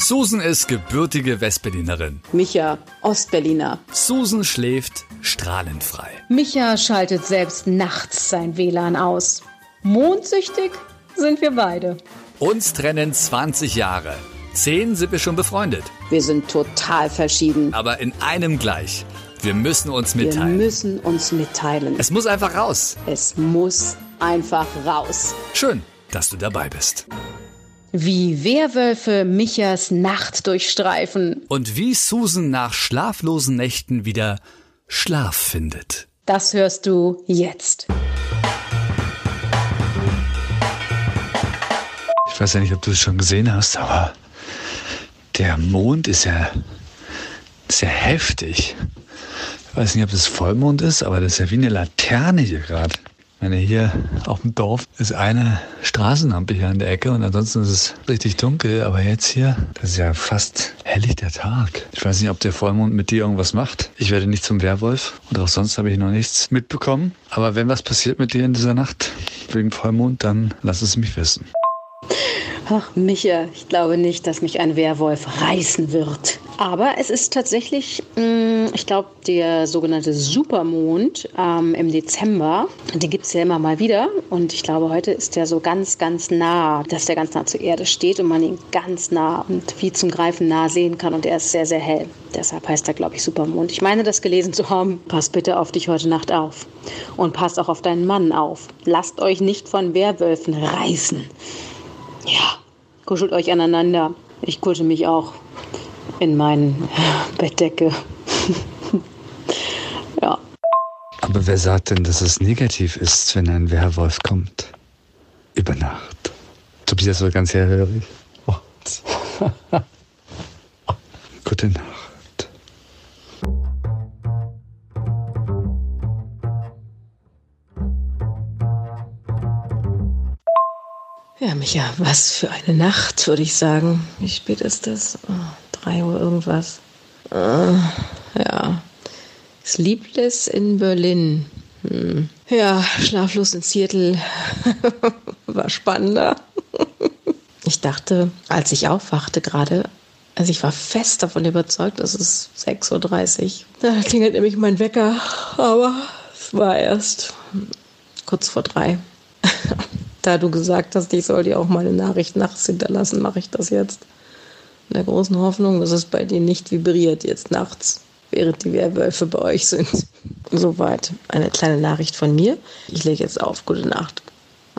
Susan ist gebürtige Westberlinerin. Micha, Ostberliner. Susan schläft strahlenfrei. Micha schaltet selbst nachts sein WLAN aus. Mondsüchtig sind wir beide. Uns trennen 20 Jahre. Zehn sind wir schon befreundet. Wir sind total verschieden. Aber in einem gleich. Wir müssen uns mitteilen. Wir müssen uns mitteilen. Es muss einfach raus. Es muss einfach raus. Schön, dass du dabei bist. Wie Werwölfe Michas Nacht durchstreifen. Und wie Susan nach schlaflosen Nächten wieder Schlaf findet. Das hörst du jetzt. Ich weiß ja nicht, ob du es schon gesehen hast, aber der Mond ist ja sehr heftig. Ich weiß nicht, ob das Vollmond ist, aber das ist ja wie eine Laterne hier gerade. Ich meine, hier auf dem Dorf ist eine Straßenlampe hier an der Ecke und ansonsten ist es richtig dunkel. Aber jetzt hier, das ist ja fast helllichter Tag. Ich weiß nicht, ob der Vollmond mit dir irgendwas macht. Ich werde nicht zum Werwolf und auch sonst habe ich noch nichts mitbekommen. Aber wenn was passiert mit dir in dieser Nacht wegen Vollmond, dann lass es mich wissen. Ach, Micha, ich glaube nicht, dass mich ein Werwolf reißen wird. Aber es ist tatsächlich, mm, ich glaube, der sogenannte Supermond ähm, im Dezember. Den gibt es ja immer mal wieder. Und ich glaube, heute ist der so ganz, ganz nah, dass der ganz nah zur Erde steht und man ihn ganz nah und wie zum Greifen nah sehen kann. Und er ist sehr, sehr hell. Deshalb heißt er, glaube ich, Supermond. Ich meine, das gelesen zu haben. Pass bitte auf dich heute Nacht auf. Und passt auch auf deinen Mann auf. Lasst euch nicht von Werwölfen reißen. Ja, kuschelt euch aneinander. Ich kuschel mich auch in meine Bettdecke. ja. Aber wer sagt denn, dass es negativ ist, wenn ein Werwolf kommt? Über Nacht. Tobias war ganz hellhörig. Gute Nacht. Ja, Micha, was für eine Nacht, würde ich sagen. Wie spät ist das? Oh, drei Uhr irgendwas. Uh, ja. Sleepless in Berlin. Hm. Ja, schlaflos in Seattle war spannender. ich dachte, als ich aufwachte gerade, also ich war fest davon überzeugt, es ist 6.30 Uhr. Da klingelt nämlich mein Wecker, aber es war erst kurz vor drei. Da du gesagt hast, ich soll dir auch mal eine Nachricht nachts hinterlassen, mache ich das jetzt. In der großen Hoffnung, dass es bei dir nicht vibriert jetzt nachts, während die Werwölfe bei euch sind. Soweit eine kleine Nachricht von mir. Ich lege jetzt auf. Gute Nacht.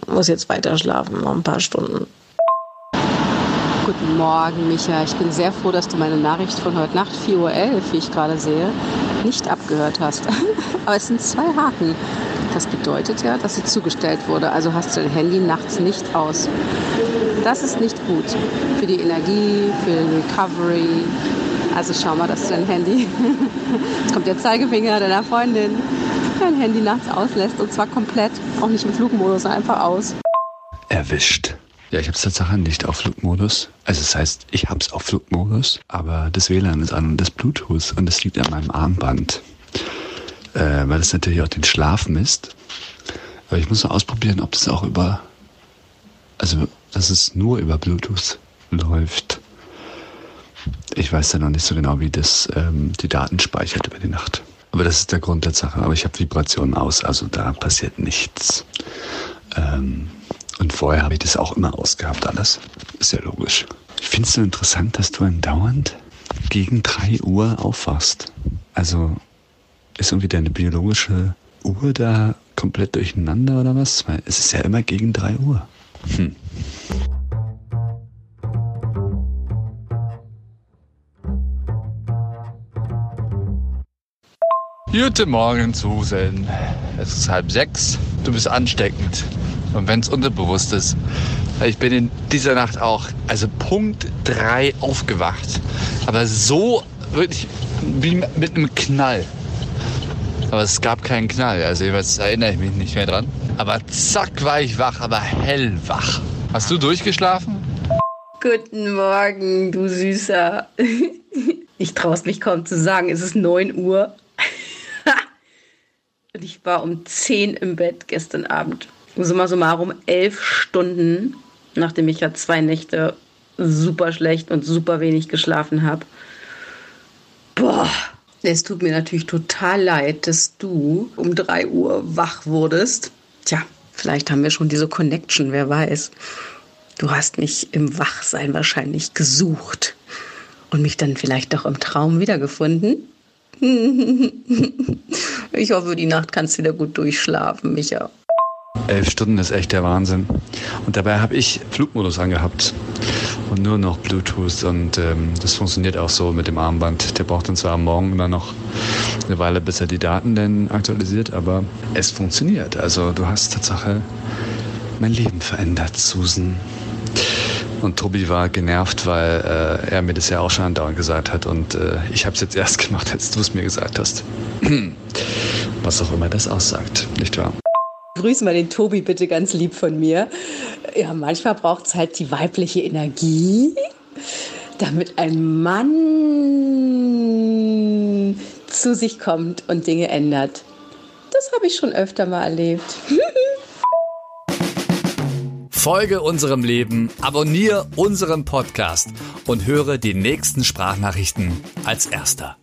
Muss jetzt weiter schlafen, noch ein paar Stunden. Guten Morgen, Micha. Ich bin sehr froh, dass du meine Nachricht von heute Nacht, 4.11 Uhr, wie ich gerade sehe, nicht abgehört hast. Aber es sind zwei Haken. Das bedeutet ja, dass sie zugestellt wurde. Also hast du dein Handy nachts nicht aus. Das ist nicht gut für die Energie, für die Recovery. Also schau mal, dass du dein Handy, jetzt kommt der Zeigefinger deiner Freundin, dein Handy nachts auslässt und zwar komplett, auch nicht im Flugmodus, einfach aus. Erwischt. Ja, ich habe es tatsächlich nicht auf Flugmodus. Also das heißt, ich habe es auf Flugmodus, aber das WLAN ist an und das Bluetooth und das liegt an meinem Armband äh, weil es natürlich auch den Schlaf misst. Aber ich muss noch ausprobieren, ob das auch über, also dass es nur über Bluetooth läuft. Ich weiß ja noch nicht so genau, wie das ähm, die Daten speichert über die Nacht. Aber das ist der Grund der Sache. Aber ich habe Vibrationen aus, also da passiert nichts. Ähm, und vorher habe ich das auch immer ausgehabt, alles. Ist ja logisch. Ich finde es so interessant, dass du andauernd gegen drei Uhr aufwachst. Also ist irgendwie deine biologische Uhr da komplett durcheinander oder was? Weil es ist ja immer gegen 3 Uhr. Hm. Guten Morgen, Susan. Es ist halb sechs. Du bist ansteckend. Und wenn es unterbewusst ist, ich bin in dieser Nacht auch, also Punkt 3 aufgewacht. Aber so wirklich wie mit einem Knall. Aber es gab keinen Knall, also jeweils erinnere ich mich nicht mehr dran. Aber zack war ich wach, aber hellwach. Hast du durchgeschlafen? Guten Morgen, du Süßer. Ich traue es mich kaum zu sagen, es ist 9 Uhr. Und ich war um 10 im Bett gestern Abend. Summa summarum elf Stunden, nachdem ich ja zwei Nächte super schlecht und super wenig geschlafen habe. Es tut mir natürlich total leid, dass du um 3 Uhr wach wurdest. Tja, vielleicht haben wir schon diese Connection, wer weiß. Du hast mich im Wachsein wahrscheinlich gesucht und mich dann vielleicht doch im Traum wiedergefunden. Ich hoffe, die Nacht kannst du wieder gut durchschlafen, Micha. Elf Stunden ist echt der Wahnsinn. Und dabei habe ich Flugmodus angehabt und nur noch Bluetooth. Und ähm, das funktioniert auch so mit dem Armband. Der braucht dann zwar am Morgen dann noch eine Weile, bis er die Daten dann aktualisiert, aber es funktioniert. Also du hast Tatsache mein Leben verändert, Susan. Und Tobi war genervt, weil äh, er mir das ja auch schon andauernd gesagt hat. Und äh, ich habe es jetzt erst gemacht, als du es mir gesagt hast. Was auch immer das aussagt, nicht wahr? Grüß mal den Tobi bitte ganz lieb von mir. Ja, manchmal braucht es halt die weibliche Energie, damit ein Mann zu sich kommt und Dinge ändert. Das habe ich schon öfter mal erlebt. Folge unserem Leben, abonniere unseren Podcast und höre die nächsten Sprachnachrichten als erster.